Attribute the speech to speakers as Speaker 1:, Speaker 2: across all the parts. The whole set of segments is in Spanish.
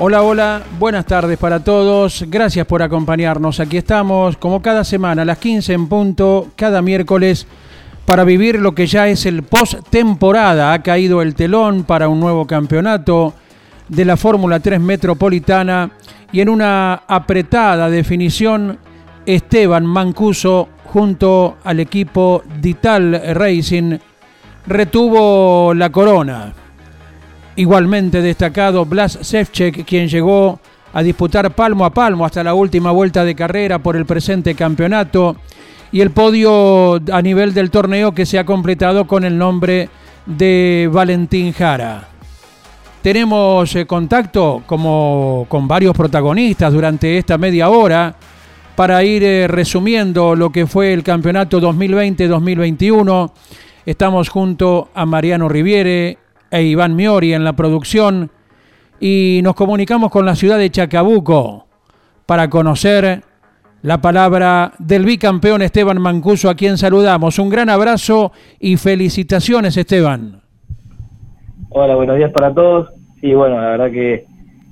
Speaker 1: Hola, hola, buenas tardes para todos. Gracias por acompañarnos. Aquí estamos, como cada semana, a las 15 en punto, cada miércoles, para vivir lo que ya es el post-temporada. Ha caído el telón para un nuevo campeonato de la Fórmula 3 Metropolitana y en una apretada definición, Esteban Mancuso, junto al equipo Dital Racing, retuvo la corona. Igualmente destacado Blas Sevchek, quien llegó a disputar palmo a palmo hasta la última vuelta de carrera por el presente campeonato y el podio a nivel del torneo que se ha completado con el nombre de Valentín Jara. Tenemos eh, contacto como con varios protagonistas durante esta media hora para ir eh, resumiendo lo que fue el campeonato 2020-2021. Estamos junto a Mariano Riviere, e Iván Miori en la producción y nos comunicamos con la ciudad de Chacabuco para conocer la palabra del bicampeón Esteban Mancuso a quien saludamos. Un gran abrazo y felicitaciones Esteban.
Speaker 2: Hola, buenos días para todos. Sí, bueno, la verdad que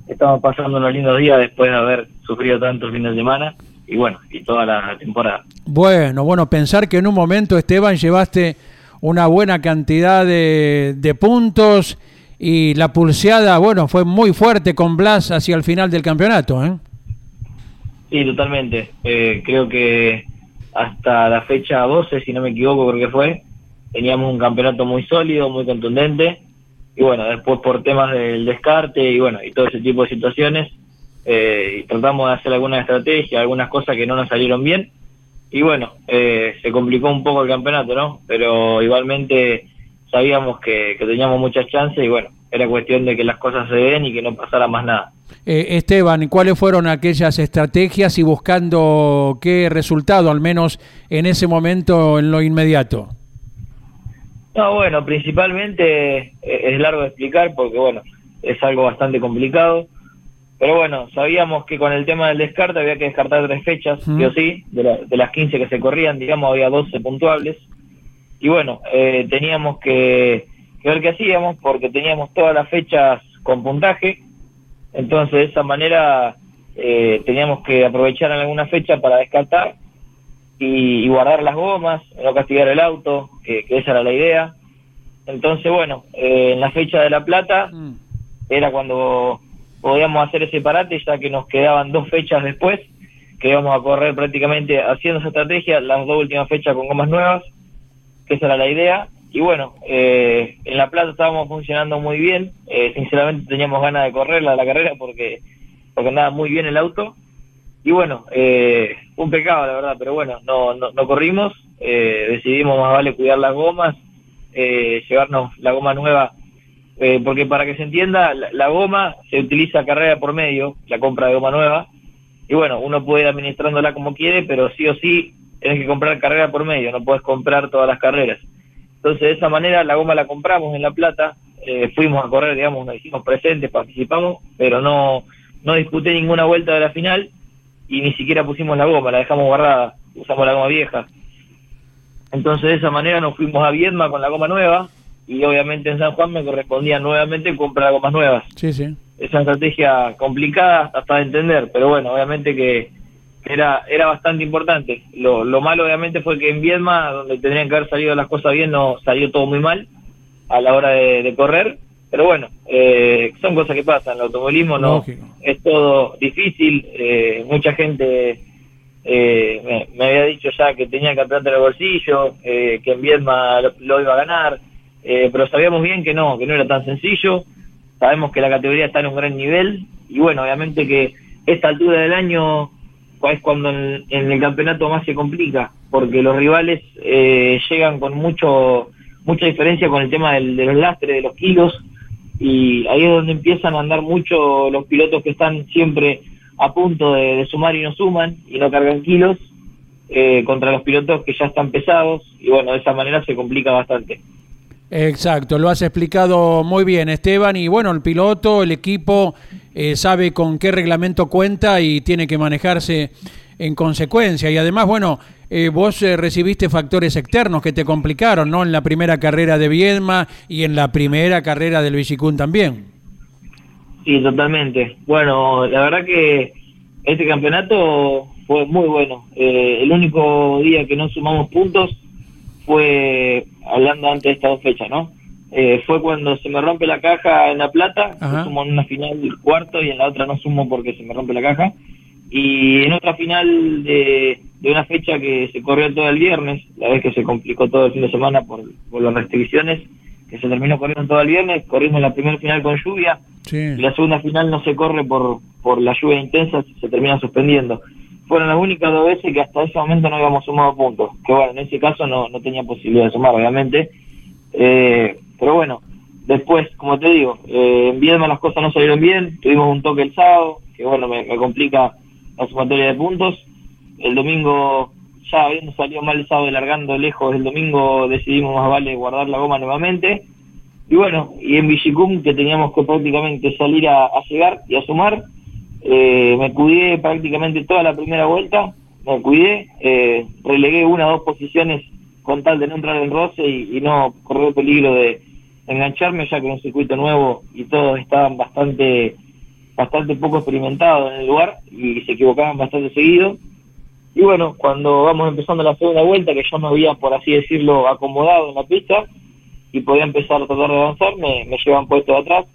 Speaker 2: estamos pasando unos lindos días después de haber sufrido tanto el fin de semana y bueno, y toda la temporada.
Speaker 1: Bueno, bueno, pensar que en un momento Esteban llevaste una buena cantidad de, de puntos y la pulseada, bueno, fue muy fuerte con Blas hacia el final del campeonato. ¿eh?
Speaker 2: Sí, totalmente. Eh, creo que hasta la fecha 12, si no me equivoco, creo que fue, teníamos un campeonato muy sólido, muy contundente. Y bueno, después por temas del descarte y bueno, y todo ese tipo de situaciones, eh, tratamos de hacer alguna estrategia, algunas cosas que no nos salieron bien y bueno, eh, se complicó un poco el campeonato, ¿no? Pero igualmente sabíamos que, teníamos muchas chances y bueno, era cuestión de que las cosas se den y que no pasara más nada.
Speaker 1: Eh, Esteban, ¿cuáles fueron aquellas estrategias y buscando qué resultado, al menos en ese momento, en lo inmediato?
Speaker 2: No, bueno, principalmente eh, es largo de explicar porque, bueno, es algo bastante complicado. Pero bueno, sabíamos que con el tema del descarte había que descartar tres fechas, sí o sí, de, las 15 que se corrían, digamos, había 12 puntuables. Y bueno, eh, teníamos que, ver qué hacíamos porque teníamos todas las fechas con puntaje. Entonces, de esa manera, eh, teníamos que aprovechar en alguna fecha para descartar y, guardar las gomas, no castigar el auto, que, esa era la idea. Entonces, bueno, eh, en la fecha de La Plata mm. era cuando podíamos hacer ese parate ya que nos quedaban dos fechas después, que íbamos a correr prácticamente haciendo esa estrategia, las dos últimas fechas con gomas nuevas, que esa era la idea. Y bueno, eh, en La Plata estábamos funcionando muy bien, eh, sinceramente teníamos ganas de correr la, carrera porque, porque andaba muy bien el auto. Y bueno, eh, un pecado la verdad, pero bueno, no, no, no corrimos, eh, decidimos más vale cuidar las gomas, llevarnos la goma nueva eh, porque para que se entienda, la, goma se utiliza carrera por medio, la compra de goma nueva, y bueno, uno puede ir administrándola como quiere, pero sí o sí tienes que comprar carrera por medio, no puedes comprar todas las carreras. Entonces, de esa manera, la goma la compramos en La Plata, eh, fuimos a correr, digamos, nos hicimos presentes, participamos, pero no, no disputé ninguna vuelta de la final y ni siquiera pusimos la goma, la dejamos guardada, usamos la goma vieja. Entonces, de esa manera nos fuimos a Viedma con la goma nueva, y obviamente en San Juan me correspondía nuevamente comprar gomas nuevas.
Speaker 1: Sí, sí.
Speaker 2: Esa estrategia complicada hasta de entender, pero bueno, obviamente que era era bastante importante. Lo, lo malo obviamente fue que en Viedma, donde tendrían que haber salido las cosas bien, no salió todo muy mal a la hora de, correr. Pero bueno, eh, son cosas que pasan. El automovilismo no es todo difícil. Eh, mucha gente eh, me, había dicho ya que tenía que en el bolsillo, que en Viedma lo iba a ganar eh, pero sabíamos bien que no, que no era tan sencillo, sabemos que la categoría está en un gran nivel. Y bueno, obviamente que esta altura del año es cuando en, el campeonato más se complica, porque los rivales eh, llegan con mucho mucha diferencia con el tema del, de los lastres, de los kilos, y ahí es donde empiezan a andar mucho los pilotos que están siempre a punto de, sumar y no suman y no cargan kilos eh, contra los pilotos que ya están pesados. Y bueno, de esa manera se complica bastante.
Speaker 1: Exacto, lo has explicado muy bien Esteban y bueno, el piloto, el equipo eh, sabe con qué reglamento cuenta y tiene que manejarse en consecuencia y además bueno, eh, vos recibiste factores externos que te complicaron, ¿no? En la primera carrera de Viedma y en la primera carrera del Vicicún también.
Speaker 2: Sí, totalmente. Bueno, la verdad que este campeonato fue muy bueno. Eh, el único día que no sumamos puntos fue, hablando antes de estas dos fechas, ¿no? Eh, fue cuando se me rompe la caja en La Plata, sumo en una final cuarto y en la otra no sumo porque se me rompe la caja. Y en otra final de, de una fecha que se corrió todo el viernes, la vez que se complicó todo el fin de semana por, por las restricciones, que se terminó corriendo todo el viernes, corrimos la primera final con lluvia, y la segunda final no se corre por, por la lluvia intensa, se termina suspendiendo. Fueron las únicas dos veces que hasta ese momento no habíamos sumado puntos, que bueno, en ese caso no, no tenía posibilidad de sumar, obviamente, eh, pero bueno, después, como te digo, eh, en Viedma las cosas no salieron bien, tuvimos un toque el sábado, que bueno, me, complica la sumatoria de puntos, el domingo ya habiendo salido mal el sábado y largando lejos el domingo decidimos más vale guardar la goma nuevamente. Y bueno y en Villicum que teníamos que prácticamente salir a, llegar y a sumar eh, me cuidé prácticamente toda la primera vuelta me cuidé eh, relegué una o dos posiciones con tal de no entrar en roce y, no correr peligro de engancharme ya que era un circuito nuevo y todos estaban bastante bastante poco experimentados en el lugar y se equivocaban bastante seguido. Y bueno, cuando vamos empezando la segunda vuelta, que ya me había, por así decirlo, acomodado en la pista y podía empezar a tratar de avanzar, me, llevan puesto de atrás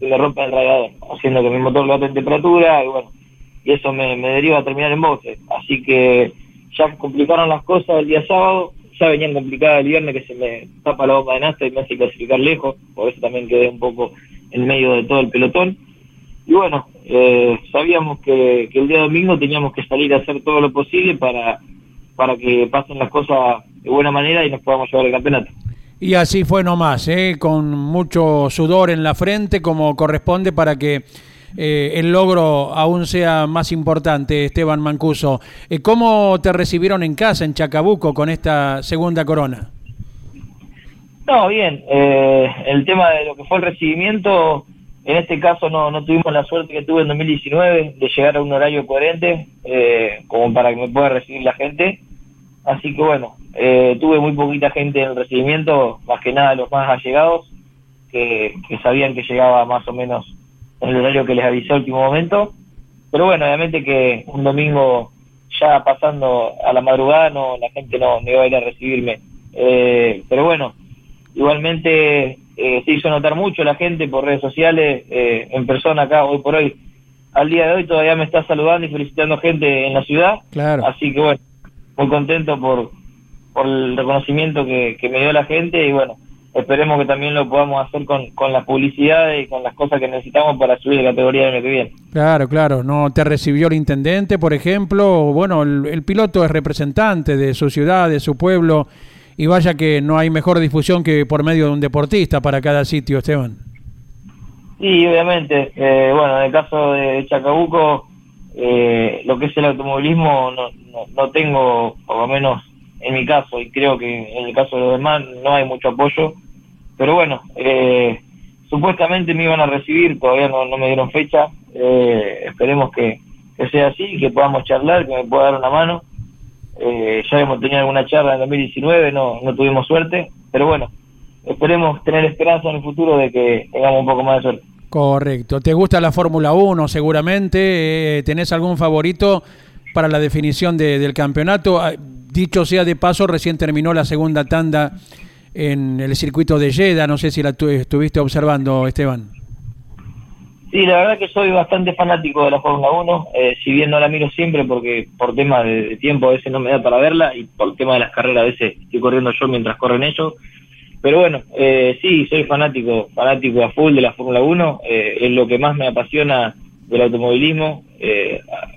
Speaker 2: me rompen el radiador, haciendo que mi motor lo en temperatura y bueno, y eso me, deriva a terminar en boxe. Así que ya complicaron las cosas el día sábado, ya venían complicadas el viernes que se me tapa la bomba de nasta y me hace clasificar lejos, por eso también quedé un poco en medio de todo el pelotón y bueno, eh, sabíamos que, el día domingo teníamos que salir a hacer todo lo posible para, para que pasen las cosas de buena manera y nos podamos llevar el campeonato.
Speaker 1: Y así fue nomás, ¿eh? con mucho sudor en la frente, como corresponde para que eh, el logro aún sea más importante, Esteban Mancuso. Eh, ¿Cómo te recibieron en casa, en Chacabuco, con esta segunda corona?
Speaker 2: No, bien. Eh, el tema de lo que fue el recibimiento en este caso no, no tuvimos la suerte que tuve en 2019 de llegar a un horario coherente eh, como para que me pueda recibir la gente. Así que bueno, eh, tuve muy poquita gente en el recibimiento, más que nada los más allegados, que, sabían que llegaba más o menos en el horario que les avisé al último momento. Pero bueno, obviamente que un domingo ya pasando a la madrugada no la gente no, me iba a ir a recibirme. Eh, pero bueno, igualmente eh, se hizo notar mucho la gente por redes sociales, eh, en persona acá hoy por hoy. Al día de hoy todavía me está saludando y felicitando gente en la ciudad.
Speaker 1: Claro.
Speaker 2: Así que bueno, muy contento por, por el reconocimiento que, me dio la gente y bueno, esperemos que también lo podamos hacer con, con la publicidad y con las cosas que necesitamos para subir de categoría el año que viene.
Speaker 1: Claro, claro. ¿No te recibió el intendente, por ejemplo? Bueno, el piloto es representante de su ciudad, de su pueblo y vaya que no hay mejor difusión que por medio de un deportista para cada sitio, Esteban.
Speaker 2: Sí, obviamente. Eh, bueno, en el caso de Chacabuco, eh, lo que es el automovilismo no, no, tengo, por lo menos en mi caso, y creo que en el caso de los demás no hay mucho apoyo. Pero bueno, eh, supuestamente me iban a recibir, todavía no, me dieron fecha. esperemos que, que sea así, que podamos charlar, que me pueda dar una mano. Eh, ya hemos tenido alguna charla en 2019, no, no tuvimos suerte, pero bueno, esperemos tener esperanza en el futuro de que tengamos un poco más de suerte.
Speaker 1: Correcto. ¿Te gusta la Fórmula 1 seguramente? Eh, ¿Tenés algún favorito para la definición del campeonato? Ah, dicho sea de paso, recién terminó la segunda tanda en el circuito de Jeddah, no sé si la estuviste observando, Esteban.
Speaker 2: Sí, la verdad que soy bastante fanático de la Fórmula 1, eh, si bien no la miro siempre porque por tema de, tiempo a veces no me da para verla y por tema de las carreras a veces estoy corriendo yo mientras corren ellos. Pero bueno, eh, sí, soy fanático, fanático a full de la Fórmula 1, eh, es lo que más me apasiona del automovilismo,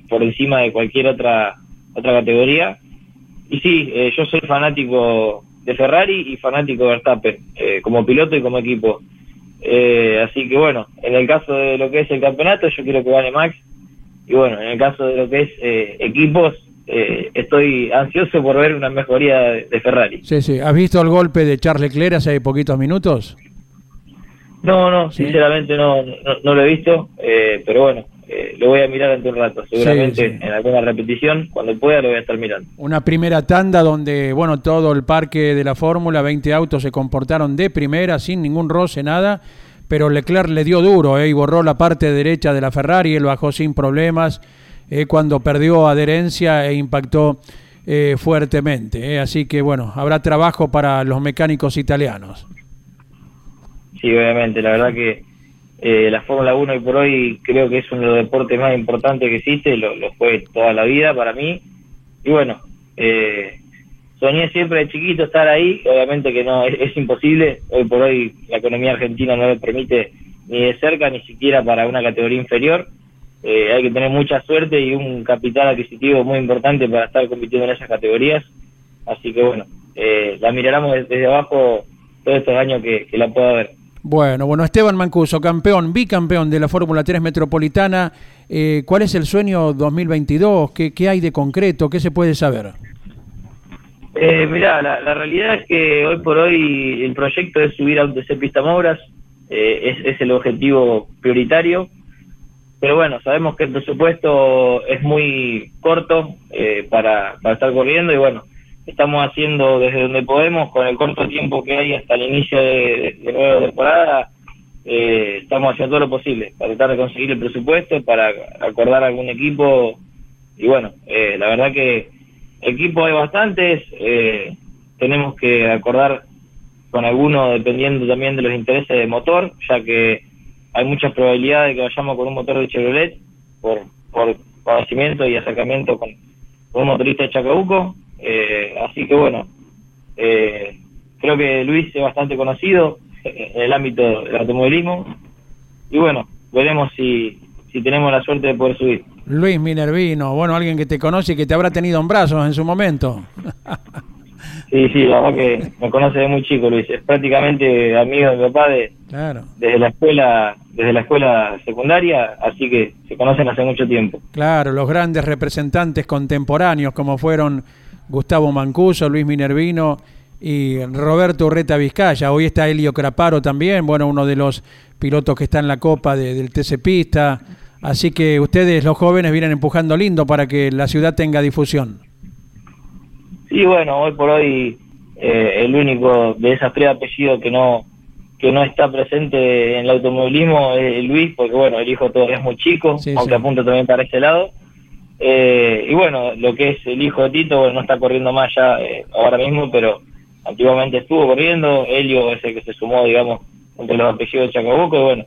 Speaker 2: por encima de cualquier otra otra categoría. Y sí, eh, yo soy fanático de Ferrari y fanático de Verstappen, eh, como piloto y como equipo. Eh, así que bueno, en el caso de lo que es el campeonato, yo quiero que gane Max. Y bueno, en el caso de lo que es equipos, estoy ansioso por ver una mejoría de, Ferrari.
Speaker 1: Sí, sí. ¿Has visto el golpe de Charles Leclerc hace poquitos minutos?
Speaker 2: No, no, sinceramente no, no, lo he visto, pero bueno, eh, lo voy a mirar ante un rato, seguramente en alguna repetición, cuando pueda lo voy a estar mirando.
Speaker 1: Una primera tanda donde, bueno, todo el parque de la Fórmula, 20 autos se comportaron de primera, sin ningún roce, nada, pero Leclerc le dio duro eh, y borró la parte derecha de la Ferrari, él bajó sin problemas eh, cuando perdió adherencia e impactó eh, fuertemente. Así que, bueno, habrá trabajo para los mecánicos italianos.
Speaker 2: Sí, obviamente, la verdad que eh, la Fórmula 1 hoy por hoy creo que es uno de los deportes más importantes que existe, lo, fue toda la vida para mí. Y bueno, eh, soñé siempre de chiquito estar ahí, obviamente que no, es, imposible, hoy por hoy la economía argentina no le permite ni de cerca ni siquiera para una categoría inferior. Eh, hay que tener mucha suerte y un capital adquisitivo muy importante para estar compitiendo en esas categorías. Así que bueno, la miraremos desde abajo todos estos años que, que la pueda ver.
Speaker 1: Bueno, bueno, Esteban Mancuso, campeón, bicampeón de la Fórmula 3 Metropolitana. Eh, ¿Cuál es el sueño 2022? ¿Qué, ¿Qué hay de concreto? ¿Qué se puede saber?
Speaker 2: Eh, mirá, la, realidad es que hoy por hoy el proyecto es subir a UTC Pista Mouras, eh, es, es, el objetivo prioritario, pero bueno, sabemos que el presupuesto es muy corto eh, para, para estar corriendo y bueno, estamos haciendo desde donde podemos, con el corto tiempo que hay hasta el inicio de, de, nueva temporada, eh, estamos haciendo todo lo posible para tratar de conseguir el presupuesto, para acordar algún equipo. Y bueno, eh, la verdad que equipos hay bastantes, eh, tenemos que acordar con algunos dependiendo también de los intereses de motor, ya que hay muchas probabilidades de que vayamos con un motor de Chevrolet por, por conocimiento y acercamiento con, un motorista de Chacabuco eh, así que bueno, eh, creo que Luis es bastante conocido en el ámbito del automovilismo. Y bueno, veremos si, si tenemos la suerte de poder subir.
Speaker 1: Luis Minervino, bueno, alguien que te conoce y que te habrá tenido en brazos en su momento.
Speaker 2: Sí, sí, la verdad que me conoce de muy chico, Luis. Es prácticamente amigo de mi papá de, claro. desde la escuela, desde la escuela secundaria, así que se conocen hace mucho tiempo.
Speaker 1: Claro, los grandes representantes contemporáneos como fueron Gustavo Mancuso, Luis Minervino y Roberto Urreta Vizcaya. Hoy está Elio Craparo también, bueno, uno de los pilotos que está en la Copa del TC Pista. Así que ustedes, los jóvenes, vienen empujando lindo para que la ciudad tenga difusión.
Speaker 2: Sí, bueno, hoy por hoy eh, el único de esas tres apellidos que no que no está presente en el automovilismo es Luis, porque bueno, el hijo todavía es muy chico, aunque apunta también para ese lado. Eh, y bueno, lo que es el hijo de Tito, no está corriendo más ya eh, ahora mismo, pero antiguamente estuvo corriendo. Helio es el que se sumó, digamos, entre los apellidos de Chacabuco, y bueno,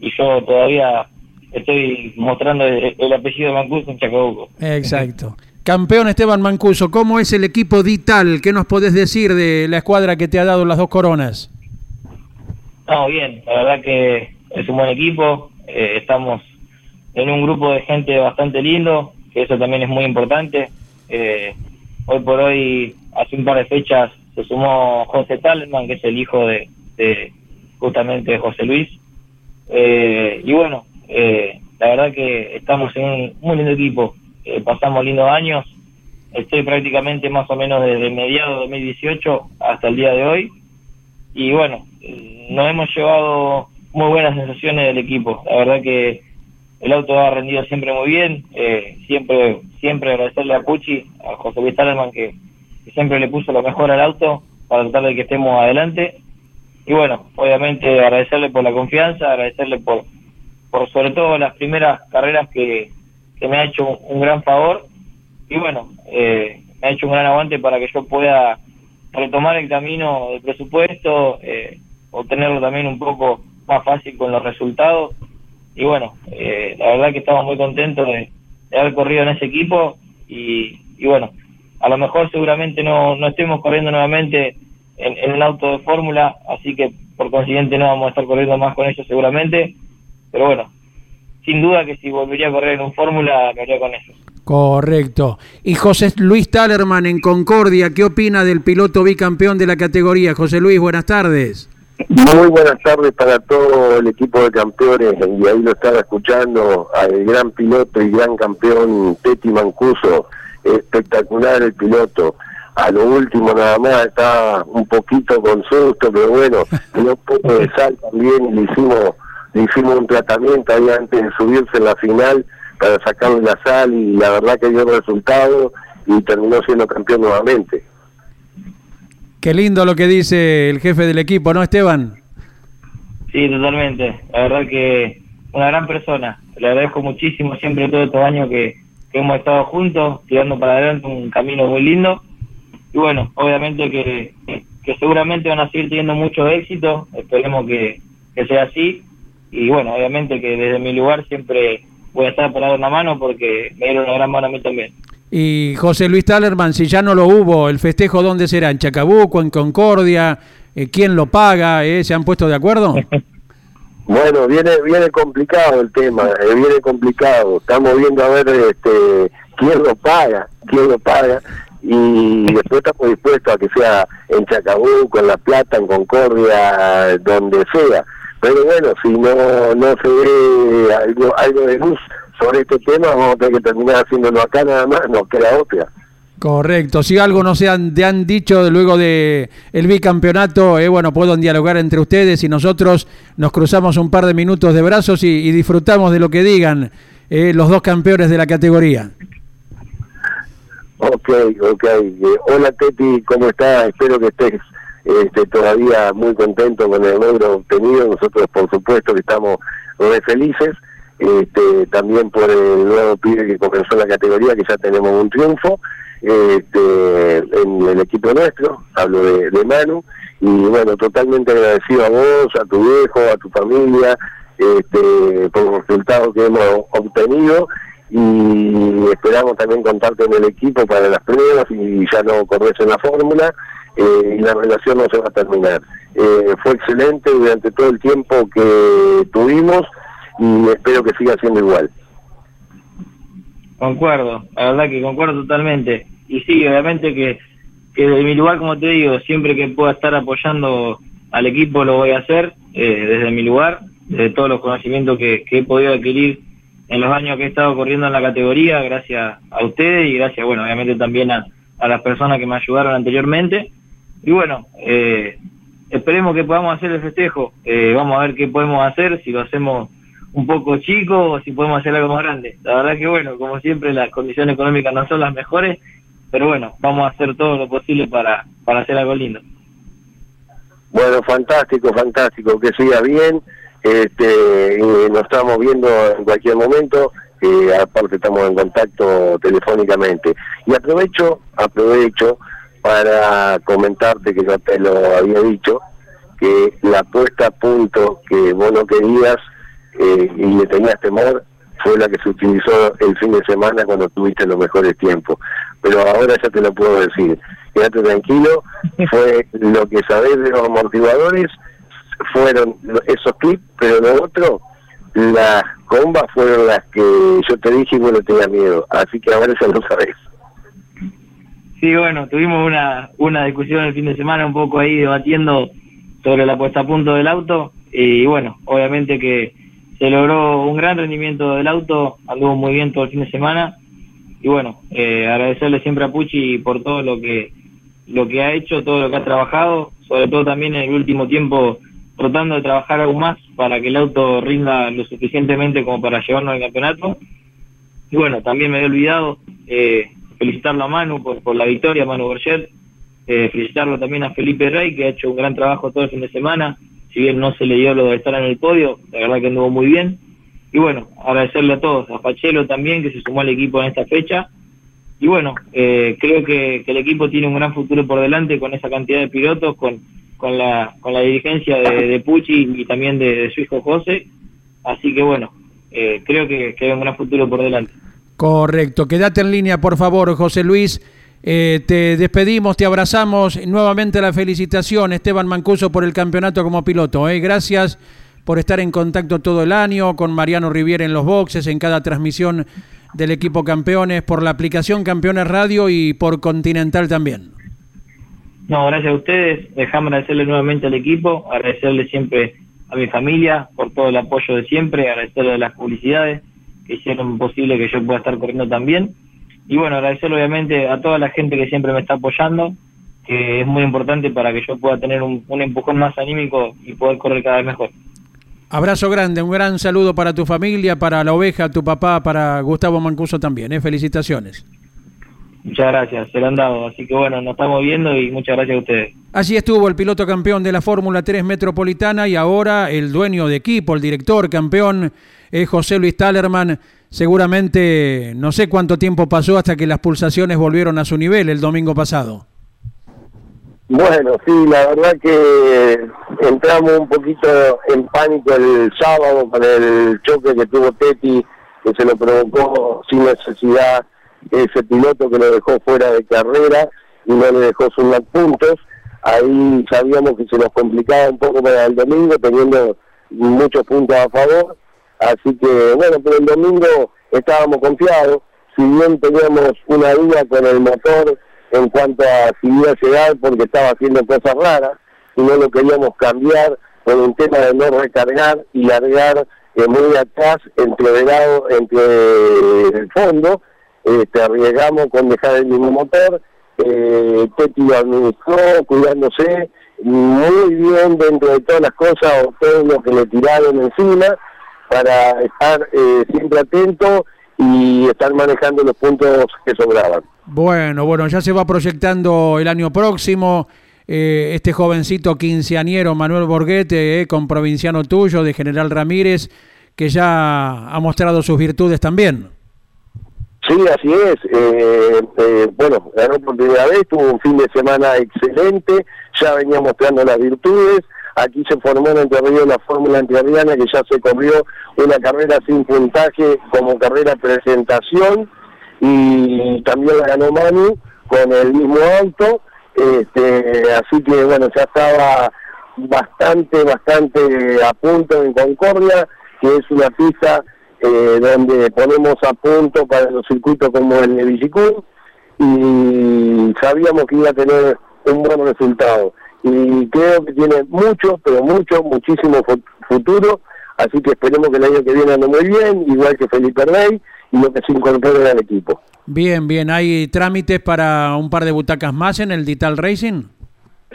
Speaker 2: y yo todavía estoy mostrando el, apellido de Mancuso en Chacabuco.
Speaker 1: Exacto. Campeón Esteban Mancuso, ¿cómo es el equipo Dital? ¿Qué nos podés decir de la escuadra que te ha dado las dos coronas?
Speaker 2: No, bien, la verdad que es un buen equipo, eh, estamos en un grupo de gente bastante lindo, que eso también es muy importante. Eh, hoy por hoy, hace un par de fechas, se sumó José Talman, que es el hijo de, justamente José Luis. Eh, y bueno, eh, la verdad que estamos en un muy lindo equipo, pasamos lindos años. Estoy prácticamente más o menos desde mediados de 2018 hasta el día de hoy. Y bueno, nos hemos llevado muy buenas sensaciones del equipo. La verdad que el auto ha rendido siempre muy bien, eh, siempre siempre agradecerle a Pucci, a José Luis Talman, que, siempre le puso lo mejor al auto para tratar de que estemos adelante. Y bueno, obviamente agradecerle por la confianza, agradecerle por, por sobre todo las primeras carreras que, que me ha hecho un, gran favor. Y bueno, eh, me ha hecho un gran aguante para que yo pueda retomar el camino del presupuesto, eh, obtenerlo también un poco más fácil con los resultados. Y bueno, eh, la verdad que estamos muy contentos de, haber corrido en ese equipo. Y, bueno, a lo mejor seguramente no, no estemos corriendo nuevamente en, en un auto de fórmula, así que por consiguiente no vamos a estar corriendo más con ellos seguramente, pero bueno, sin duda que si volvería a correr en un Fórmula, lo haría con eso.
Speaker 1: Correcto. Y José Luis Talerman en Concordia, ¿qué opina del piloto bicampeón de la categoría? José Luis, buenas tardes.
Speaker 3: Muy buenas tardes para todo el equipo de campeones y ahí lo estaba escuchando al gran piloto y gran campeón Teti Mancuso, espectacular el piloto. A lo último nada más está un poquito con susto, pero bueno, un poco de sal también y le hicimos, le hicimos un tratamiento ahí antes de subirse en la final para sacarle la sal y la verdad que dio el resultado y terminó siendo campeón nuevamente.
Speaker 1: Qué lindo lo que dice el jefe del equipo, ¿no, Esteban?
Speaker 2: Sí, totalmente. La verdad que una gran persona. Le agradezco muchísimo siempre todos estos años que, hemos estado juntos, tirando para adelante un camino muy lindo. Y bueno, obviamente que, que seguramente van a seguir teniendo mucho éxito. Esperemos que, que sea así. Y bueno, obviamente que desde mi lugar siempre voy a estar para dar una mano porque me dieron una gran mano a mí también.
Speaker 1: Y José Luis Talerman, si ya no lo hubo, ¿el festejo dónde será? ¿En Chacabuco, en Concordia? Eh, ¿Quién lo paga? Eh? ¿Se han puesto de acuerdo?
Speaker 3: Bueno, viene viene complicado el tema, eh, viene complicado. Estamos viendo a ver este quién lo paga, quién lo paga y después estamos dispuestos a que sea en Chacabuco, en La Plata, en Concordia, donde sea. Pero bueno, si no no se ve algo algo de luz sobre este tema vamos a tener que terminar haciéndolo acá nada más, no queda otra.
Speaker 1: Correcto, si algo no se han, te han dicho luego de el bicampeonato, eh, bueno, pueden dialogar entre ustedes y nosotros nos cruzamos un par de minutos de brazos y, disfrutamos de lo que digan eh, los dos campeones de la categoría.
Speaker 3: Ok, ok. Eh, hola Teti, ¿cómo estás? Espero que estés este, todavía muy contento con el logro obtenido. Nosotros, por supuesto, que estamos muy felices este, también por el nuevo pibe que comenzó la categoría, que ya tenemos un triunfo este, en el equipo nuestro, hablo de, Manu, y bueno, totalmente agradecido a vos, a tu viejo, a tu familia, este, por los resultados que hemos obtenido. Y esperamos también contarte en el equipo para las pruebas y ya no corres en la fórmula eh, y la relación no se va a terminar. Eh, fue excelente durante todo el tiempo que tuvimos y espero que siga siendo igual.
Speaker 2: Concuerdo, la verdad que concuerdo totalmente. Y sí, obviamente que, que de mi lugar, como te digo, siempre que pueda estar apoyando al equipo lo voy a hacer, eh, desde mi lugar, desde todos los conocimientos que, he podido adquirir en los años que he estado corriendo en la categoría, gracias a ustedes y gracias, bueno, obviamente también a, a las personas que me ayudaron anteriormente. Y bueno, eh, esperemos que podamos hacer el festejo, eh, vamos a ver qué podemos hacer, si lo hacemos un poco chico o si podemos hacer algo más grande. La verdad que bueno, como siempre las condiciones económicas no son las mejores, pero bueno, vamos a hacer todo lo posible para, para hacer algo lindo.
Speaker 3: Bueno, fantástico, fantástico, que siga bien, este, nos estamos viendo en cualquier momento, eh, aparte estamos en contacto telefónicamente. Y aprovecho, aprovecho para comentarte que ya te lo había dicho, que la puesta a punto que vos no querías eh, y le tenías temor fue la que se utilizó el fin de semana cuando tuviste los mejores tiempos. Pero ahora ya te lo puedo decir. Quédate tranquilo, fue lo que sabés de los amortiguadores, fueron esos clips, pero lo otro, las combas fueron las que yo te dije y vos no tenías miedo. Así que ahora ya lo sabés.
Speaker 2: Sí, bueno, tuvimos una, una discusión el fin de semana un poco ahí debatiendo sobre la puesta a punto del auto y bueno, obviamente que se logró un gran rendimiento del auto, anduvo muy bien todo el fin de semana y bueno, eh, agradecerle siempre a Pucci por todo lo que lo que ha hecho, todo lo que ha trabajado, sobre todo también en el último tiempo tratando de trabajar aún más para que el auto rinda lo suficientemente como para llevarnos al campeonato. Y bueno, también me he olvidado eh, felicitarlo a Manu por, la victoria, Manu Borget, eh, felicitarlo también a Felipe Rey, que ha hecho un gran trabajo todo el fin de semana, si bien no se le dio lo de estar en el podio, la verdad que anduvo muy bien. Y bueno, agradecerle a todos, a Pachelo también, que se sumó al equipo en esta fecha. Y bueno, eh, creo que, el equipo tiene un gran futuro por delante con esa cantidad de pilotos, con, con, la, con la dirigencia de, de Pucci y también de, su hijo José. Así que bueno, eh, creo que hay un gran futuro por delante.
Speaker 1: Correcto, quédate en línea, por favor, José Luis. Eh, te despedimos, te abrazamos. Nuevamente la felicitación, Esteban Mancuso, por el campeonato como piloto. Eh. Gracias por estar en contacto todo el año con Mariano Riviera en los boxes, en cada transmisión del equipo Campeones, por la aplicación Campeones Radio y por Continental también.
Speaker 2: No, gracias a ustedes. Dejame agradecerle nuevamente al equipo, agradecerle siempre a mi familia por todo el apoyo de siempre, agradecerle las publicidades que hicieron posible que yo pueda estar corriendo también. Y bueno, agradecerle obviamente a toda la gente que siempre me está apoyando, que es muy importante para que yo pueda tener un, empujón más anímico y poder correr cada vez mejor.
Speaker 1: Abrazo grande, un gran saludo para tu familia, para la oveja, tu papá, para Gustavo Mancuso también. ¿eh? Felicitaciones.
Speaker 2: Muchas gracias, se lo han dado. Así que bueno, nos estamos viendo y muchas gracias a ustedes.
Speaker 1: Así estuvo el piloto campeón de la Fórmula 3 Metropolitana y ahora el dueño de equipo, el director campeón, es José Luis Talerman. Seguramente no sé cuánto tiempo pasó hasta que las pulsaciones volvieron a su nivel el domingo pasado.
Speaker 3: Bueno, sí, la verdad que entramos un poquito en pánico el sábado con el choque que tuvo Teti, que se lo provocó sin necesidad ese piloto que lo dejó fuera de carrera y no le dejó sumar puntos. Ahí sabíamos que se nos complicaba un poco para el domingo, teniendo muchos puntos a favor. Así que, bueno, pero el domingo estábamos confiados. Si bien teníamos una duda con el motor en cuanto a si iba a llegar porque estaba haciendo cosas raras, y no lo queríamos cambiar con un tema de no recargar y largar eh, muy atrás entre el, lado, entre el fondo este, arriesgamos con dejar el mismo motor, eh, Teti administró, cuidándose muy bien dentro de todas las cosas o todo lo que le tiraron encima para estar eh, siempre atento y estar manejando los puntos que sobraban.
Speaker 1: Bueno, bueno, ya se va proyectando el año próximo. Eh, este jovencito quinceañero Manuel Borguete, eh, con provinciano tuyo de General Ramírez, que ya ha mostrado sus virtudes también.
Speaker 3: Sí, así es. Eh, eh, bueno, ganó por primera vez, tuvo un fin de semana excelente, ya venía mostrando las virtudes. Aquí se formó en Entre Ríos la Fórmula Entrerriana que ya se corrió una carrera sin puntaje como carrera presentación y también la ganó Manu con el mismo auto. Este, así que bueno, ya estaba bastante, bastante a punto en Concordia, que es una pista eh, donde ponemos a punto para los circuitos como el de Villicún y sabíamos que iba a tener un buen resultado. Y creo que tiene mucho, pero mucho, muchísimo futuro, así que esperemos que el año que viene ande muy bien, igual que Felipe Rey, y lo que se incorpore al equipo.
Speaker 1: Bien, bien, ¿hay trámites para un par de butacas más en el Dital Racing?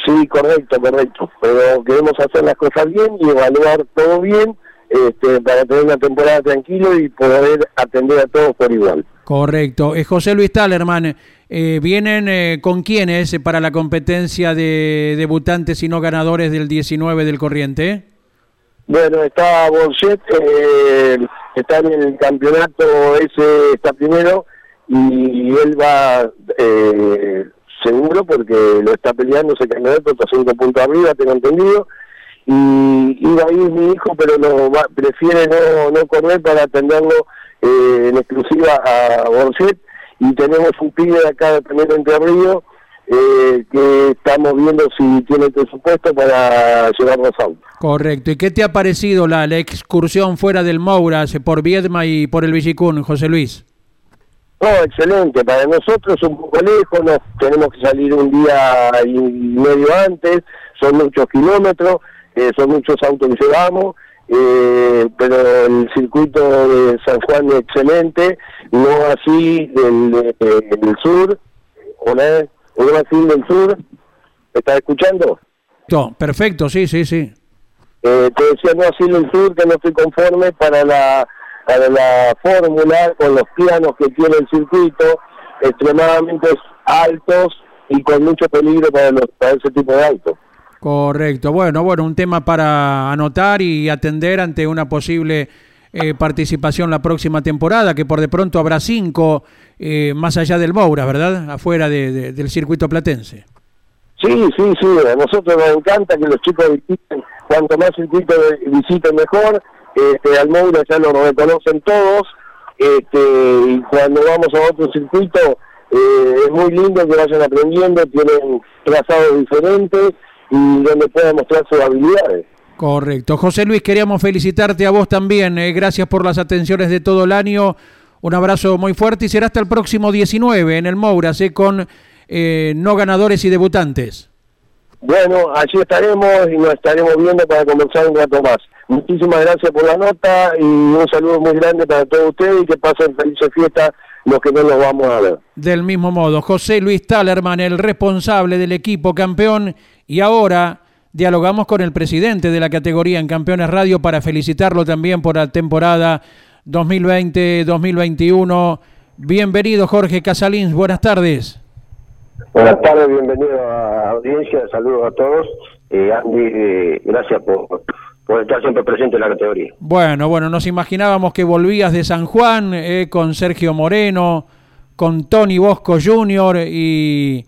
Speaker 3: Sí, correcto, correcto, pero queremos hacer las cosas bien y evaluar todo bien este, para tener una temporada tranquila y poder atender a todos por igual.
Speaker 1: Correcto. Eh, José Luis Talerman, eh, ¿vienen eh, con quiénes para la competencia de debutantes y no ganadores del 19 del Corriente?
Speaker 3: Bueno, está Borget, está en el campeonato, ese está primero y él va seguro porque lo está peleando ese campeonato, está cinco puntos arriba, tengo entendido y iba a ir mi hijo, pero no, prefiere no, no correr para atenderlo eh, en exclusiva a Borset y tenemos un pibe acá de primero Entre Ríos eh, que estamos viendo si tiene presupuesto para llevarnos a autos.
Speaker 1: Correcto. ¿Y qué te ha parecido la, la excursión fuera del Mouras por Viedma y por el Villicún, José Luis?
Speaker 3: No, excelente. Para nosotros un poco lejos, nos tenemos que salir un día y medio antes, son muchos kilómetros son muchos autos que llevamos, eh, pero el circuito de San Juan es excelente, no así del, del sur, hola, no así del sur, ¿me estás escuchando?
Speaker 1: No, perfecto, sí, sí, sí.
Speaker 3: Eh, te decía no así del sur que no estoy conforme para la para la fórmula con los planos que tiene el circuito extremadamente altos y con mucho peligro para, los, para ese tipo de autos.
Speaker 1: Correcto. Bueno, bueno, un tema para anotar y atender ante una posible eh, participación la próxima temporada, que por de pronto habrá cinco eh, más allá del Moura, ¿verdad? Afuera del circuito platense.
Speaker 3: Sí, sí, sí. A nosotros nos encanta que los chicos visiten, cuanto más circuitos visiten mejor. Este, al Moura ya lo reconocen todos. Este, y cuando vamos a otro circuito, eh, es muy lindo que vayan aprendiendo, tienen trazados diferentes y donde pueda mostrar sus habilidades.
Speaker 1: Correcto. José Luis, queríamos felicitarte a vos también. eh, gracias por las atenciones de todo el año. Un abrazo muy fuerte y será hasta el próximo 19 en el Mouras eh, con eh, no ganadores y debutantes.
Speaker 4: Bueno, allí estaremos y nos estaremos viendo para conversar un rato más. Muchísimas gracias por la nota y un saludo muy grande para todos ustedes y que pasen felices fiestas los que no los vamos a ver.
Speaker 1: Del mismo modo, José Luis Talerman, el responsable del equipo campeón, y ahora dialogamos con el presidente de la categoría en Campeones Radio para felicitarlo también por la temporada 2020-2021. Bienvenido Jorge Casalins, buenas tardes.
Speaker 4: Buenas tardes, bienvenido a la audiencia, saludos a todos. Eh, Andy, eh, gracias por, por estar siempre presente en la categoría.
Speaker 1: Bueno, bueno, nos imaginábamos que volvías de San Juan eh, con Sergio Moreno, con Tony Bosco Jr. y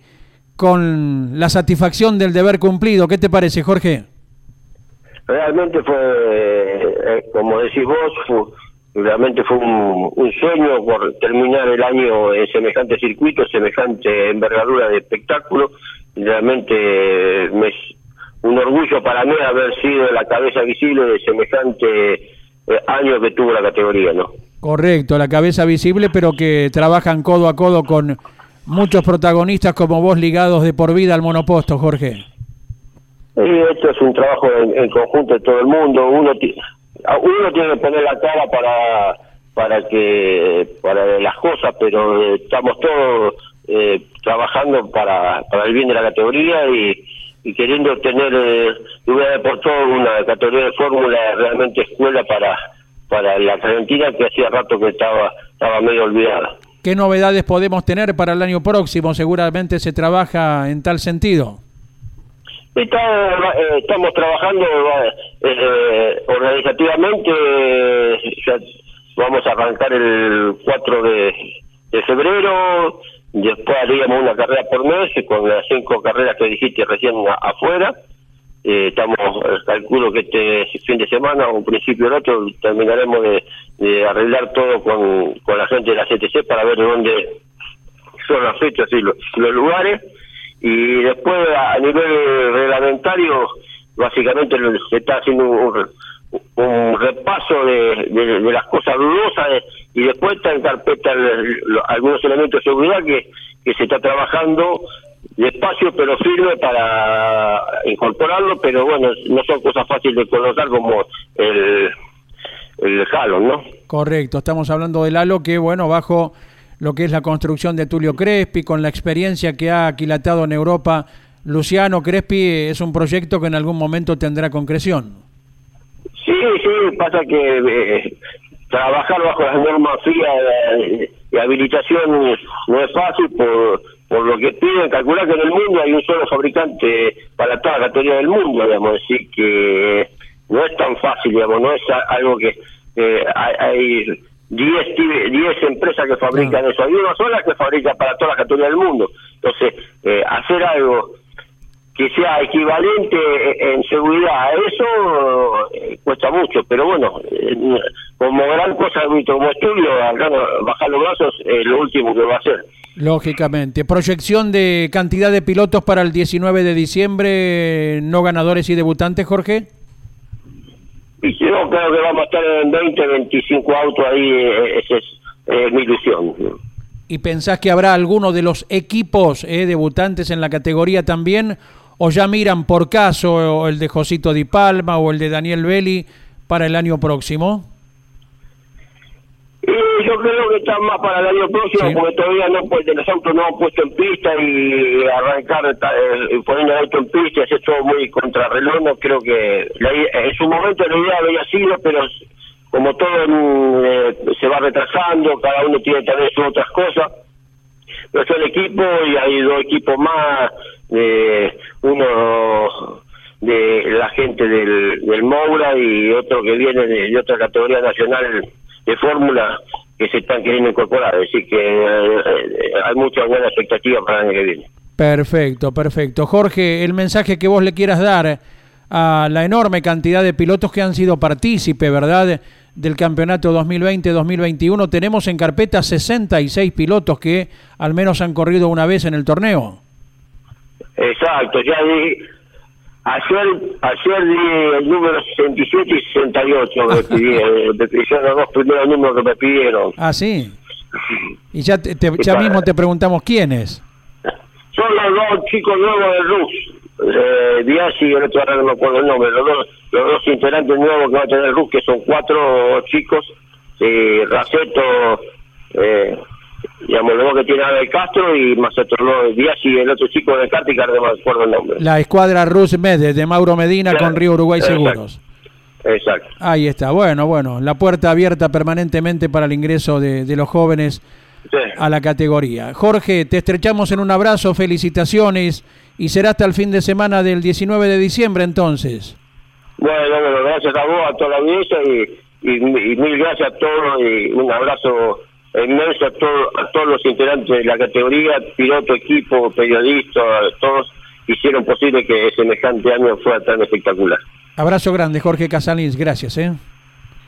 Speaker 1: con la satisfacción del deber cumplido. ¿Qué te parece, Jorge?
Speaker 4: Realmente fue, eh, como decís vos, fue- realmente fue un, un sueño por terminar el año en semejante circuito, semejante envergadura de espectáculo. Realmente eh, me es un orgullo para mí haber sido la cabeza visible de semejante eh, año que tuvo la categoría, ¿no?
Speaker 1: Correcto, la cabeza visible, pero que trabajan codo a codo con muchos protagonistas como vos ligados de por vida al monoposto, Jorge.
Speaker 4: Y esto es un trabajo en, conjunto de todo el mundo. Uno, uno tiene que poner la cara para para que para las cosas, pero eh, estamos todos eh, trabajando para, para el bien de la categoría y, queriendo tener eh, por todas una categoría de fórmula realmente escuela para para la Argentina que hacía rato que estaba estaba medio olvidada.
Speaker 1: ¿Qué novedades podemos tener para el año próximo? Seguramente se trabaja en tal sentido.
Speaker 4: Eh, estamos trabajando eh, organizativamente, eh, ya vamos a arrancar el 4 de, febrero, después haríamos una carrera por mes con las cinco carreras que dijiste recién afuera. Eh, estamos, calculo que este fin de semana o principio del otro terminaremos de, de arreglar todo con, con la gente de la CTC para ver dónde son las fechas y los, los lugares. Y después a, nivel reglamentario básicamente se está haciendo un, un repaso de, de- las cosas dudosas eh, y después está en carpeta algunos elementos de seguridad que, que se está trabajando despacio pero firme para incorporarlo pero bueno no son cosas fáciles de colocar como el el Halon, ¿no?
Speaker 1: Correcto, estamos hablando del halo que, bueno, bajo lo que es la construcción de Tulio Crespi, con la experiencia que ha aquilatado en Europa Luciano Crespi, es un proyecto que en algún momento tendrá concreción.
Speaker 4: Sí, sí, pasa que eh, trabajar bajo las normas frías de, de habilitación no es fácil por, por lo que piden. Calcular que en el mundo hay un solo fabricante para toda la categoría del mundo, digamos, decir que no es tan fácil, digamos, no es algo que eh, hay, hay 10 tibe- 10 empresas que fabrican eso, hay una sola que fabrica para toda la categoría del mundo. Entonces, eh, hacer algo que sea equivalente en seguridad a eso eh, cuesta mucho, pero bueno, eh, como gran cosa, como estudio, acá bajar los brazos es lo último que va a hacer.
Speaker 1: Lógicamente. Proyección de cantidad de pilotos para el 19 de diciembre, no ganadores y debutantes, Jorge.
Speaker 4: Y yo creo que vamos a estar en 20, 25 autos ahí, eh, esa es eh, mi ilusión.
Speaker 1: ¿Y pensás que habrá alguno de los equipos eh, debutantes en la categoría también? ¿O ya miran por caso el de Josito Di Palma o el de Daniel Belli para el año próximo?
Speaker 4: Yo creo que está más para el año próximo,
Speaker 1: Sí.
Speaker 4: porque todavía no pues, los autos no han puesto en pista y arrancar eh, poniendo el auto en pista hacer todo muy contrarreloj. No creo que la en su momento la idea había sido, pero como todo eh, se va retrasando, cada uno tiene también sus otras cosas. Pero es el equipo y hay dos equipos más, eh, uno de la gente del, del Moura y otro que viene de, de otra categoría nacional de fórmula que se están queriendo incorporar. Decir, que eh, hay mucha buena expectativa para el año que viene.
Speaker 1: Perfecto, perfecto. Jorge, el mensaje que vos le quieras dar a la enorme cantidad de pilotos que han sido partícipe, ¿verdad? Del campeonato 2020-2021. Tenemos en carpeta 66 pilotos que al menos han corrido una vez en el torneo.
Speaker 4: Exacto, ya di- Ayer, ayer di el número 67 y 68 me pidieron, me pidieron los dos primeros números que me pidieron.
Speaker 1: Ah, sí. Y ya, te, te- ya mismo te preguntamos quiénes.
Speaker 4: Son los dos chicos nuevos de Rus, eh, Díaz y el otro ahora no me acuerdo el nombre, los dos, los dos integrantes nuevos que va a tener Rus, que son cuatro chicos, eh, Raceto, eh, digamos, luego que tiene Abel Castro y más otro no, Díaz y el otro chico de Cati, que ahora no me acuerdo el nombre.
Speaker 1: La escuadra Rus Medes de Mauro Medina
Speaker 4: Claro.
Speaker 1: con Río Uruguay
Speaker 4: Exacto.
Speaker 1: Seguros.
Speaker 4: Exacto.
Speaker 1: Ahí está. Bueno, bueno. La puerta abierta permanentemente para el ingreso de, de los jóvenes
Speaker 4: Sí.
Speaker 1: a la categoría. Jorge, te estrechamos en un abrazo, felicitaciones y será hasta el fin de semana del 19 de diciembre entonces.
Speaker 4: Bueno, bueno, gracias a vos, a toda la audiencia y, y, y mil gracias a todos y un abrazo inmenso a, todo- a todos los integrantes de la categoría, piloto, equipo, periodistas, todos hicieron posible que semejante año fuera tan espectacular.
Speaker 1: Abrazo grande, Jorge Casalins, gracias. ¿eh?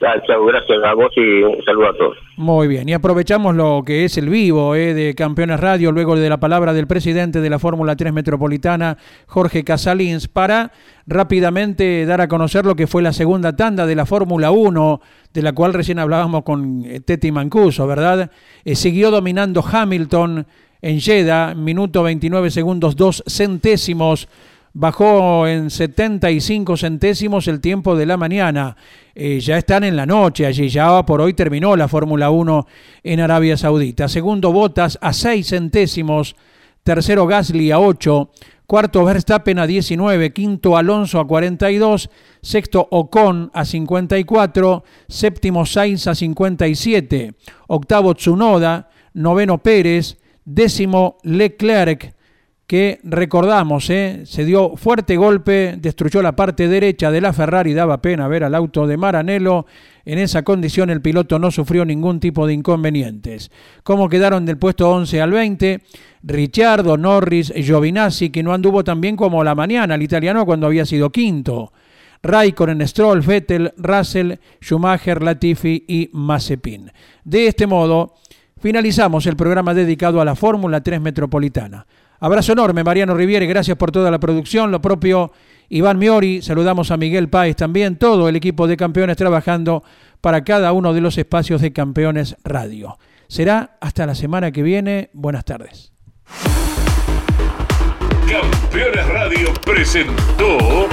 Speaker 4: Gracias a vos y un saludo a todos.
Speaker 1: Muy bien, y aprovechamos lo que es el vivo ¿eh? de Campeones Radio, luego de la palabra del presidente de la Fórmula 3 Metropolitana, Jorge Casalins, para rápidamente dar a conocer lo que fue la segunda tanda de la Fórmula 1, de la cual recién hablábamos con eh, Teti Mancuso, ¿verdad? Eh, siguió dominando Hamilton en Jeddah, minuto 29 segundos, dos centésimos bajó en 75 centésimos el tiempo de la mañana. Eh, ya están en la noche allí, ya por hoy terminó la Fórmula 1 en Arabia Saudita. Segundo Botas a 6 centésimos, tercero Gasly a 8, cuarto Verstappen a 19, quinto Alonso a 42, sexto Ocon a 54, séptimo Sainz a 57, octavo Tsunoda, noveno Pérez, décimo Leclerc, que recordamos, ¿eh? se dio fuerte golpe, destruyó la parte derecha de la Ferrari, daba pena ver al auto de Maranello. En esa condición el piloto no sufrió ningún tipo de inconvenientes. ¿Cómo quedaron del puesto 11 al 20? Ricciardo, Norris, Giovinazzi, que no anduvo tan bien como la mañana, el italiano cuando había sido quinto. Raikkonen, Stroll, Vettel, Russell, Schumacher, Latifi y Mazepin. De este modo, finalizamos el programa dedicado a la Fórmula 3 Metropolitana. Abrazo enorme, Mariano Riviere, gracias por toda la producción. Lo propio, Iván Miori, saludamos a Miguel Páez también, todo el equipo de campeones trabajando para cada uno de los espacios de Campeones Radio. Será hasta la semana que viene. Buenas tardes.
Speaker 5: Campeones Radio presentó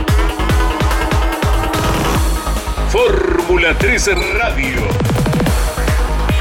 Speaker 5: Fórmula 3 Radio.